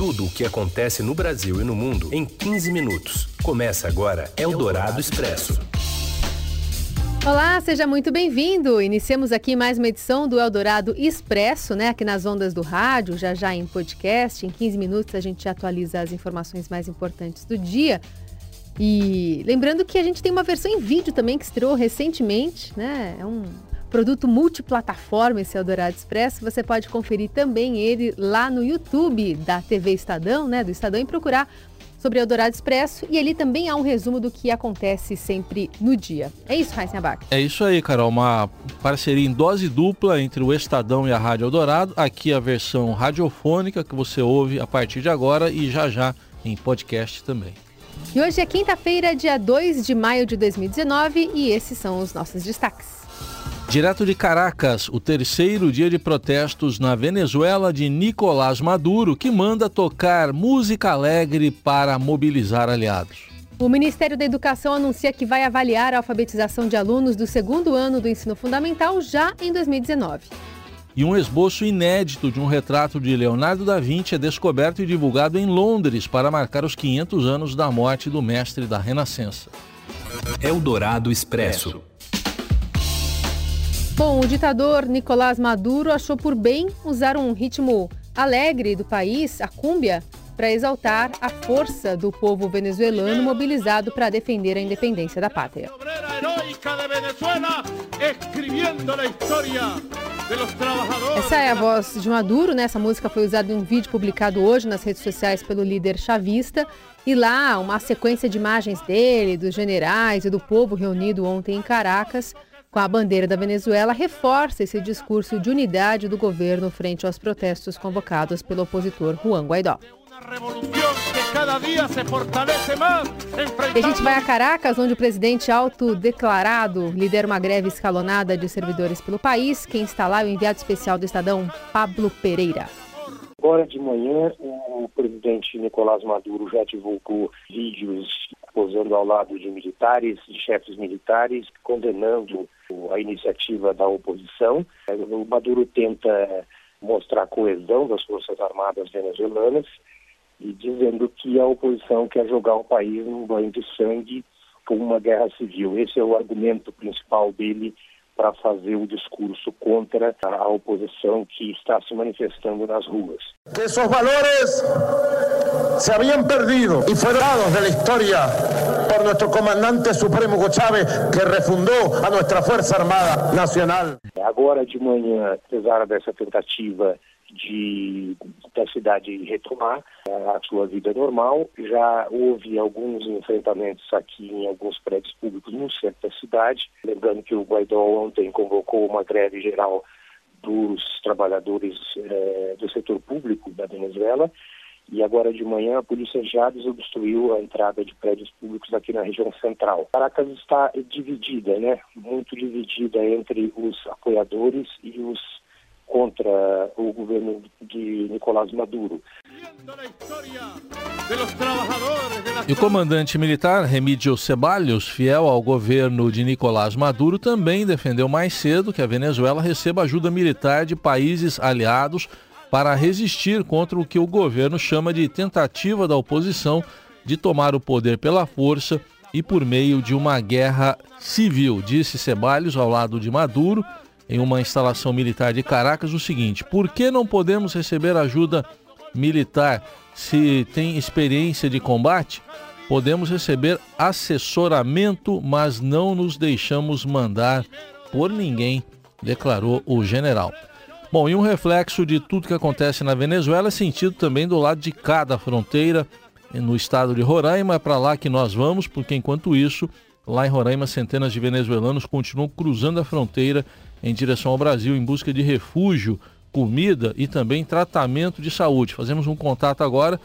Tudo o que acontece no Brasil e no mundo em 15 minutos. Começa agora Eldorado Expresso. Olá, seja muito bem-vindo. Iniciamos aqui mais uma edição do Eldorado Expresso, né? Aqui nas ondas do rádio, já já em podcast. Em 15 minutos a gente atualiza as informações mais importantes do dia. E lembrando que a gente tem uma versão em vídeo também que estreou recentemente, né? É um produto multiplataforma esse Eldorado Expresso. Você pode conferir também ele lá no YouTube da TV Estadão, né? Do Estadão e procurar sobre Eldorado Expresso e ali também há um resumo do que acontece sempre no dia. É isso, Abac? É isso aí, Carol. Uma parceria em dose dupla entre o Estadão e a Rádio Eldorado. Aqui a versão radiofônica que você ouve a partir de agora e já já em podcast também. E hoje é quinta-feira, dia 2 de maio de 2019 e esses são os nossos destaques. Direto de Caracas, o terceiro dia de protestos na Venezuela de Nicolás Maduro, que manda tocar música alegre para mobilizar aliados. O Ministério da Educação anuncia que vai avaliar a alfabetização de alunos do segundo ano do ensino fundamental já em 2019. E um esboço inédito de um retrato de Leonardo da Vinci é descoberto e divulgado em Londres para marcar os 500 anos da morte do mestre da Renascença. Eldorado Expresso. Bom, o ditador Nicolás Maduro achou por bem usar um ritmo alegre do país, a cúmbia, para exaltar a força do povo venezuelano mobilizado para defender a independência da pátria. Essa é a voz de Maduro, né? Essa música foi usada em um vídeo publicado hoje nas redes sociais pelo líder chavista. E lá, uma sequência de imagens dele, dos generais e do povo reunido ontem em Caracas com a bandeira da Venezuela, reforça esse discurso de unidade do governo frente aos protestos convocados pelo opositor Juan Guaidó. E a gente vai a Caracas, onde o presidente autodeclarado lidera uma greve escalonada de servidores pelo país. Quem está lá é o enviado especial do Estadão, Pablo Pereira. Agora de manhã, o presidente Nicolás Maduro já divulgou vídeos posando ao lado de militares, de chefes militares, condenando a iniciativa da oposição. O Maduro tenta mostrar a coesão das Forças Armadas venezuelanas e dizendo que a oposição quer jogar o país num banho de sangue com uma guerra civil. Esse é o argumento principal dele para fazer o discurso contra a oposição que está se manifestando nas ruas. Que valores se haviam perdido e foram dados da história por nosso comandante supremo Chávez, que refundou a nossa Força Armada Nacional. Agora de manhã, apesar dessa tentativa de da cidade retomar a sua vida normal. Já houve alguns enfrentamentos aqui em alguns prédios públicos no centro da cidade. Lembrando que o Guaidó ontem convocou uma greve geral dos trabalhadores eh, do setor público da Venezuela. E agora de manhã a polícia já desobstruiu a entrada de prédios públicos aqui na região central. Caracas está dividida, né? Muito dividida entre os apoiadores e os contra o governo de Nicolás Maduro. E o comandante militar Remídio Ceballos, fiel ao governo de Nicolás Maduro, também defendeu mais cedo que a Venezuela receba ajuda militar de países aliados para resistir contra o que o governo chama de tentativa da oposição de tomar o poder pela força e por meio de uma guerra civil, disse Ceballos ao lado de Maduro em uma instalação militar de Caracas o seguinte: por que não podemos receber ajuda militar se tem experiência de combate? Podemos receber assessoramento, mas não nos deixamos mandar por ninguém, declarou o general. Bom, e um reflexo de tudo que acontece na Venezuela é sentido também do lado de cada fronteira, no estado de Roraima. É para lá que nós vamos, porque enquanto isso, lá em Roraima, centenas de venezuelanos continuam cruzando a fronteira em direção ao Brasil em busca de refúgio, comida e também tratamento de saúde. Fazemos um contato agora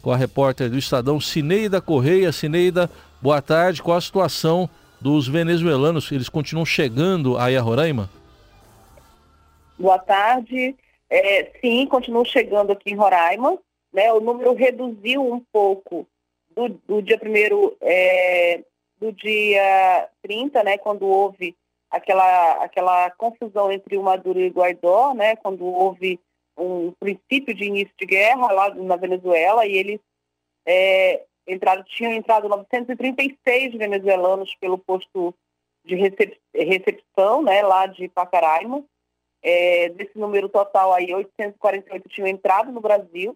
com a repórter do Estadão, Cineida Correia. Cineida, boa tarde. Qual a situação dos venezuelanos? Eles continuam chegando aí a Roraima? Boa tarde. É, sim, continuam chegando aqui em Roraima. Né? O número reduziu um pouco do, do dia primeiro, é, do dia 30, né, quando houve aquela, aquela confusão entre o Maduro e o Guaidó, né, quando houve um princípio de início de guerra lá na Venezuela e eles é, entraram, tinham entrado 936 venezuelanos pelo posto de recep recepção, né, lá de Pacaraima. É, desse número total aí, 848 tinham entrado no Brasil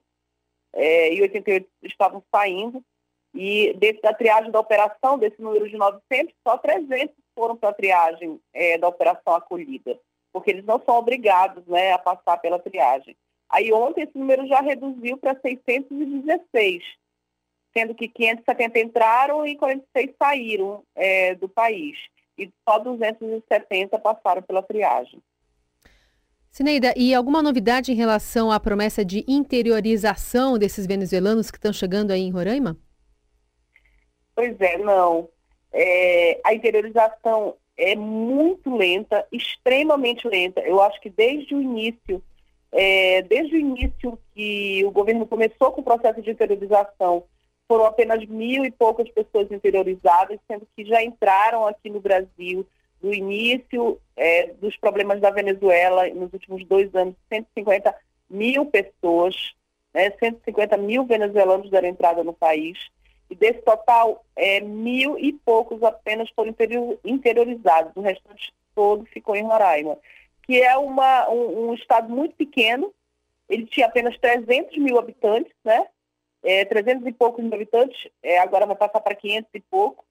é, e 88 estavam saindo. E dentro da triagem da operação, desse número de 900, só 300 foram para a triagem é, da operação acolhida, porque eles não são obrigados né, a passar pela triagem. Aí ontem esse número já reduziu para 616, sendo que 570 entraram e 46 saíram é, do país. E só 270 passaram pela triagem. Sineida, e alguma novidade em relação à promessa de interiorização desses venezuelanos que estão chegando aí em Roraima? Pois é, não. É, a interiorização é muito lenta, extremamente lenta. Eu acho que desde o início, é, desde o início que o governo começou com o processo de interiorização, foram apenas mil e poucas pessoas interiorizadas, sendo que já entraram aqui no Brasil no início é, dos problemas da Venezuela, nos últimos dois anos, 150 mil pessoas, né, 150 mil venezuelanos deram entrada no país. E desse total, é, mil e poucos apenas foram interiorizados, o restante todo ficou em Roraima, que é uma, um, um estado muito pequeno, ele tinha apenas 300 mil habitantes, né? É, 300 e poucos mil habitantes, é, agora vai passar para 500 e pouco,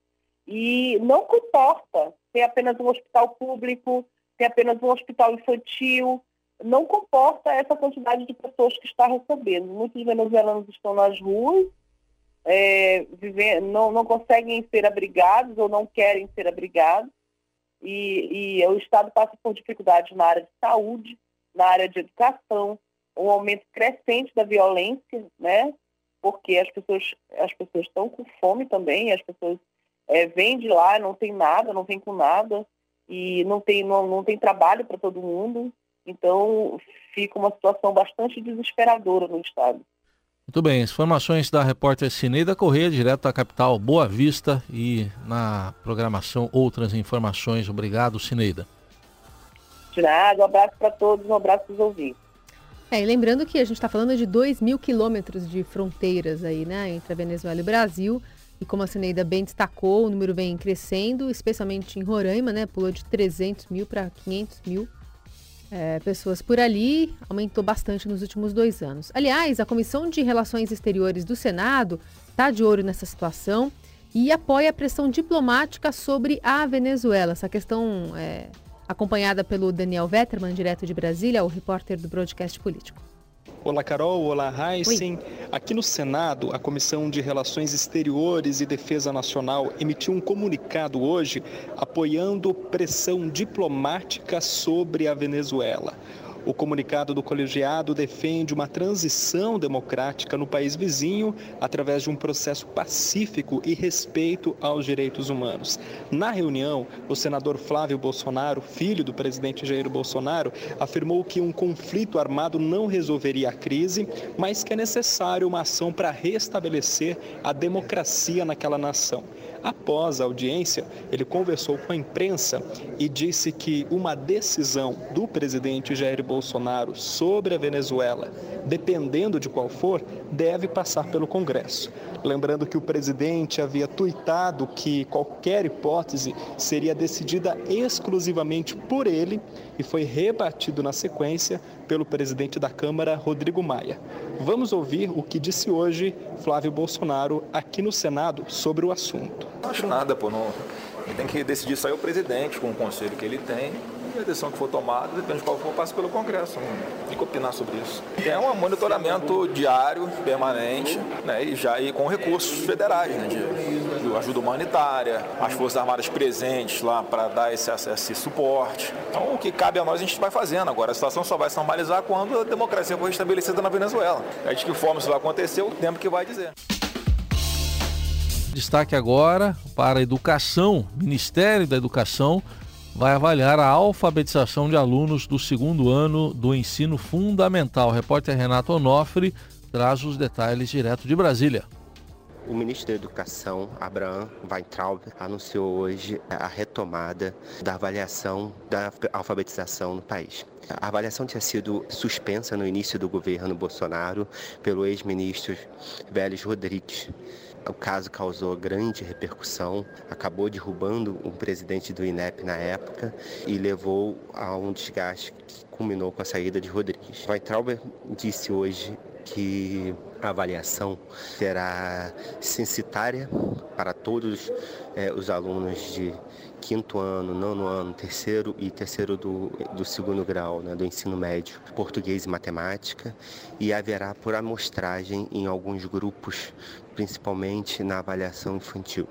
e não comporta ter apenas um hospital público, ter apenas um hospital infantil, não comporta essa quantidade de pessoas que está recebendo. Muitos venezuelanos estão nas ruas, é, viver, não, não conseguem ser abrigados ou não querem ser abrigados. E, e o Estado passa por dificuldades na área de saúde, na área de educação, um aumento crescente da violência, né? Porque as pessoas, as pessoas estão com fome também, as pessoas é, vêm de lá, não tem nada, não vem com nada, e não tem, não, não tem trabalho para todo mundo. Então fica uma situação bastante desesperadora no Estado. Muito bem, informações da repórter Cineida Corrêa, direto da capital Boa Vista e na programação outras informações. Obrigado, Cineida. De nada, um abraço para todos, um abraço para os ouvintes. É, e lembrando que a gente está falando de 2 mil quilômetros de fronteiras aí, né, entre a Venezuela e o Brasil. E como a Cineida bem destacou, o número vem crescendo, especialmente em Roraima, né, pulou de 300 mil para 500 mil é, pessoas por ali, aumentou bastante nos últimos dois anos. Aliás, a Comissão de Relações Exteriores do Senado está de olho nessa situação e apoia a pressão diplomática sobre a Venezuela. Essa questão é acompanhada pelo Daniel Vetterman, direto de Brasília, o repórter do Broadcast Político. Olá, Carol. Olá, Heisen. Aqui no Senado, a Comissão de Relações Exteriores e Defesa Nacional emitiu um comunicado hoje apoiando pressão diplomática sobre a Venezuela. O comunicado do colegiado defende uma transição democrática no país vizinho através de um processo pacífico e respeito aos direitos humanos. Na reunião, o senador Flávio Bolsonaro, filho do presidente Jair Bolsonaro, afirmou que um conflito armado não resolveria a crise, mas que é necessário uma ação para restabelecer a democracia naquela nação. Após a audiência, ele conversou com a imprensa e disse que uma decisão do presidente Jair Bolsonaro sobre a Venezuela, dependendo de qual for, deve passar pelo Congresso. Lembrando que o presidente havia tuitado que qualquer hipótese seria decidida exclusivamente por ele e foi rebatido na sequência pelo presidente da Câmara, Rodrigo Maia. Vamos ouvir o que disse hoje Flávio Bolsonaro aqui no Senado sobre o assunto. Não acho nada, pô. Não... Tem que decidir aí é o presidente, com o conselho que ele tem e a decisão que for tomada, depende de qual for, passa pelo Congresso. Não tem que opinar sobre isso. É um monitoramento diário, permanente, né, e já e com recursos federais, né, de, de ajuda humanitária, as Forças Armadas presentes lá para dar esse, esse suporte. Então, o que cabe a nós a gente vai fazendo. Agora, a situação só vai se normalizar quando a democracia for restabelecida na Venezuela. É de que forma isso vai acontecer, o tempo que vai dizer. Destaque agora para a educação, Ministério da Educação vai avaliar a alfabetização de alunos do segundo ano do ensino fundamental. O repórter Renato Onofre traz os detalhes direto de Brasília. O ministro da Educação, Abraham Weintraub, anunciou hoje a retomada da avaliação da alfabetização no país. A avaliação tinha sido suspensa no início do governo Bolsonaro pelo ex-ministro Vélez Rodrigues. O caso causou grande repercussão, acabou derrubando um presidente do INEP na época e levou a um desgaste que culminou com a saída de Rodrigues. Weintraub disse hoje que a avaliação será censitária para todos eh, os alunos de quinto ano, nono ano, terceiro e terceiro do, do segundo grau, né, do ensino médio, português e matemática, e haverá por amostragem em alguns grupos, principalmente na avaliação infantil.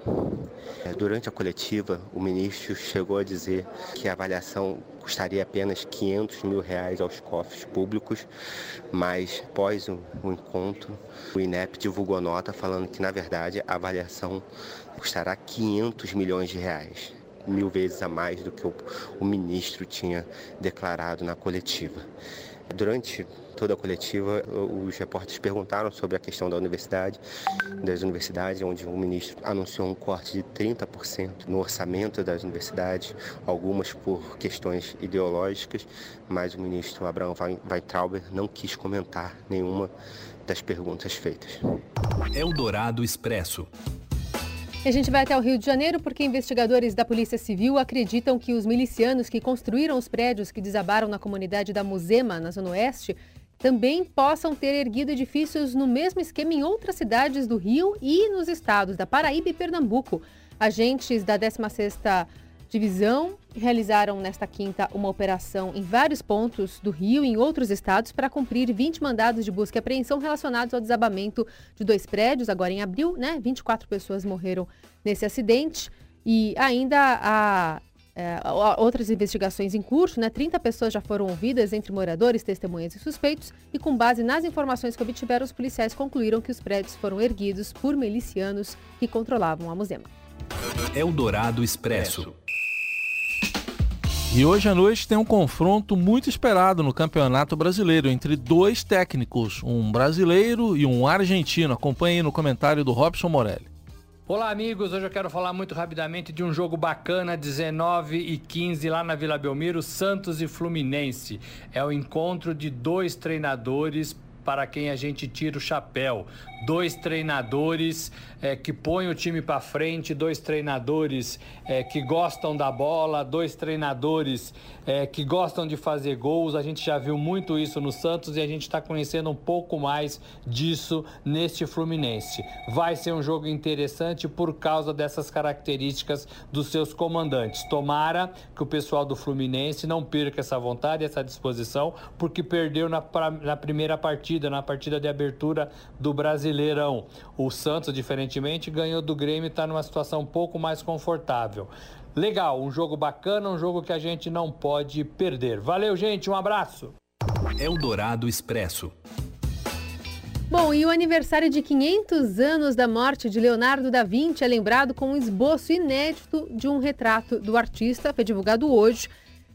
É, durante a coletiva, o ministro chegou a dizer que a avaliação custaria apenas 500 mil reais aos cofres públicos, mas após o, encontro, o INEP divulgou nota falando que, na verdade, a avaliação custará 500 milhões de reais mil vezes a mais do que o, o ministro tinha declarado na coletiva. Durante toda a coletiva, os repórteres perguntaram sobre a questão da universidade, das universidades, onde o ministro anunciou um corte de 30% no orçamento das universidades, algumas por questões ideológicas, mas o ministro Abraão Weintraub não quis comentar nenhuma das perguntas feitas. Eldorado Expresso. E a gente vai até o Rio de Janeiro porque investigadores da Polícia Civil acreditam que os milicianos que construíram os prédios que desabaram na comunidade da Muzema, na Zona Oeste, também possam ter erguido edifícios no mesmo esquema em outras cidades do Rio e nos estados da Paraíba e Pernambuco. Agentes da 16ª Divisão realizaram nesta quinta uma operação em vários pontos do Rio e em outros estados para cumprir 20 mandados de busca e apreensão relacionados ao desabamento de dois prédios, agora em abril, né? 24 pessoas morreram nesse acidente e ainda há é, outras investigações em curso, né? 30 pessoas já foram ouvidas entre moradores, testemunhas e suspeitos, e com base nas informações que obtiveram, os policiais concluíram que os prédios foram erguidos por milicianos que controlavam a Musema. Eldorado Expresso. E hoje à noite tem um confronto muito esperado no Campeonato Brasileiro entre dois técnicos, um brasileiro e um argentino. Acompanhe no comentário do Robson Morelli. Olá, amigos. Hoje eu quero falar muito rapidamente de um jogo bacana, 19 e 15 lá na Vila Belmiro, Santos e Fluminense. É o encontro de dois treinadores para quem a gente tira o chapéu. Dois treinadores é, que põem o time para frente, dois treinadores é, que gostam da bola, dois treinadores é, que gostam de fazer gols. A gente já viu muito isso no Santos e a gente está conhecendo um pouco mais disso neste Fluminense. Vai ser um jogo interessante por causa dessas características dos seus comandantes. Tomara que o pessoal do Fluminense não perca essa vontade, essa disposição, porque perdeu na, na primeira partida, na partida de abertura do Brasileirão. O Santos, diferentemente, ganhou do Grêmio e está numa situação um pouco mais confortável. Legal, um jogo bacana, um jogo que a gente não pode perder. Valeu, gente, um abraço. Eldorado Expresso. Bom, e o aniversário de 500 anos da morte de Leonardo da Vinci é lembrado com um esboço inédito de um retrato do artista, foi divulgado hoje.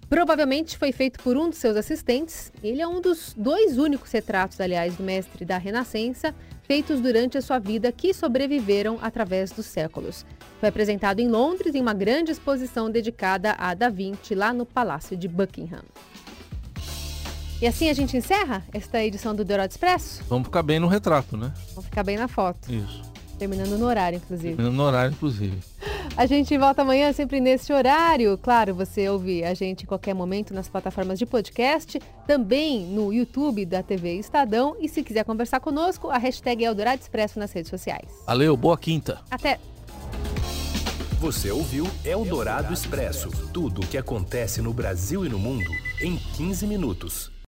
Provavelmente foi feito por um dos seus assistentes. Ele é um dos dois únicos retratos, aliás, do mestre da Renascença, feitos durante a sua vida que sobreviveram através dos séculos. Foi apresentado em Londres em uma grande exposição dedicada a Da Vinci lá no Palácio de Buckingham. E assim a gente encerra esta edição do Dourado Expresso? Vamos ficar bem no retrato, né? Vamos ficar bem na foto. Isso. Terminando no horário, inclusive. Terminando no horário, inclusive. A gente volta amanhã sempre nesse horário. Claro, você ouve a gente em qualquer momento nas plataformas de podcast, também no YouTube da TV Estadão. E se quiser conversar conosco, a hashtag é Eldorado Expresso nas redes sociais. Valeu, boa quinta. Até! Você ouviu Eldorado Expresso tudo o que acontece no Brasil e no mundo em 15 minutos.